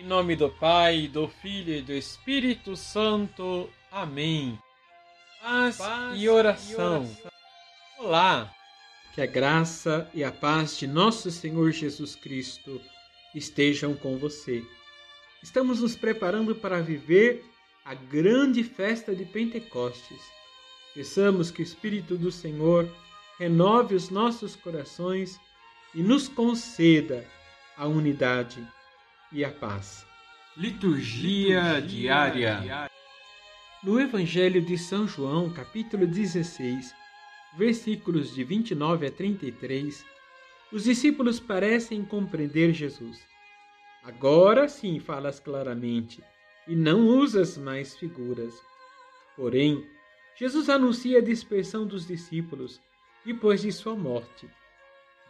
Em nome do Pai, do Filho e do Espírito Santo. Amém. Paz, paz e, oração. e oração. Olá! Que a graça e a paz de nosso Senhor Jesus Cristo estejam com você. Estamos nos preparando para viver a grande festa de Pentecostes. Peçamos que o Espírito do Senhor renove os nossos corações e nos conceda a unidade e a paz. Liturgia, Liturgia diária. diária. No Evangelho de São João, capítulo 16, versículos de 29 a 33, os discípulos parecem compreender Jesus. Agora sim falas claramente e não usas mais figuras. Porém, Jesus anuncia a dispersão dos discípulos depois de sua morte.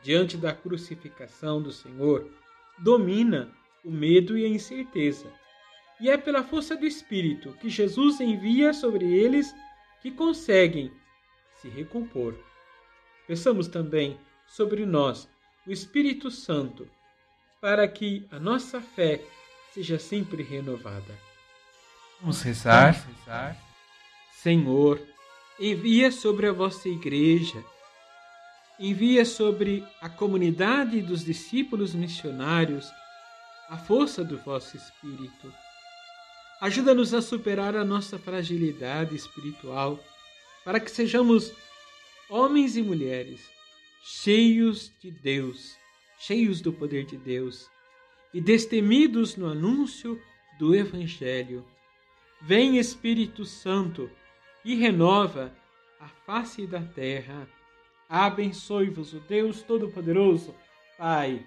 Diante da crucificação do Senhor, domina o medo e a incerteza. E é pela força do Espírito que Jesus envia sobre eles que conseguem se recompor. Pensamos também sobre nós, o Espírito Santo, para que a nossa fé seja sempre renovada. Vamos rezar. Vamos rezar. Senhor, envia sobre a vossa igreja, envia sobre a comunidade dos discípulos missionários a força do vosso Espírito. Ajuda-nos a superar a nossa fragilidade espiritual, para que sejamos homens e mulheres cheios de Deus, cheios do poder de Deus e destemidos no anúncio do Evangelho. Vem Espírito Santo e renova a face da terra. Abençoe-vos o Deus Todo-Poderoso, Pai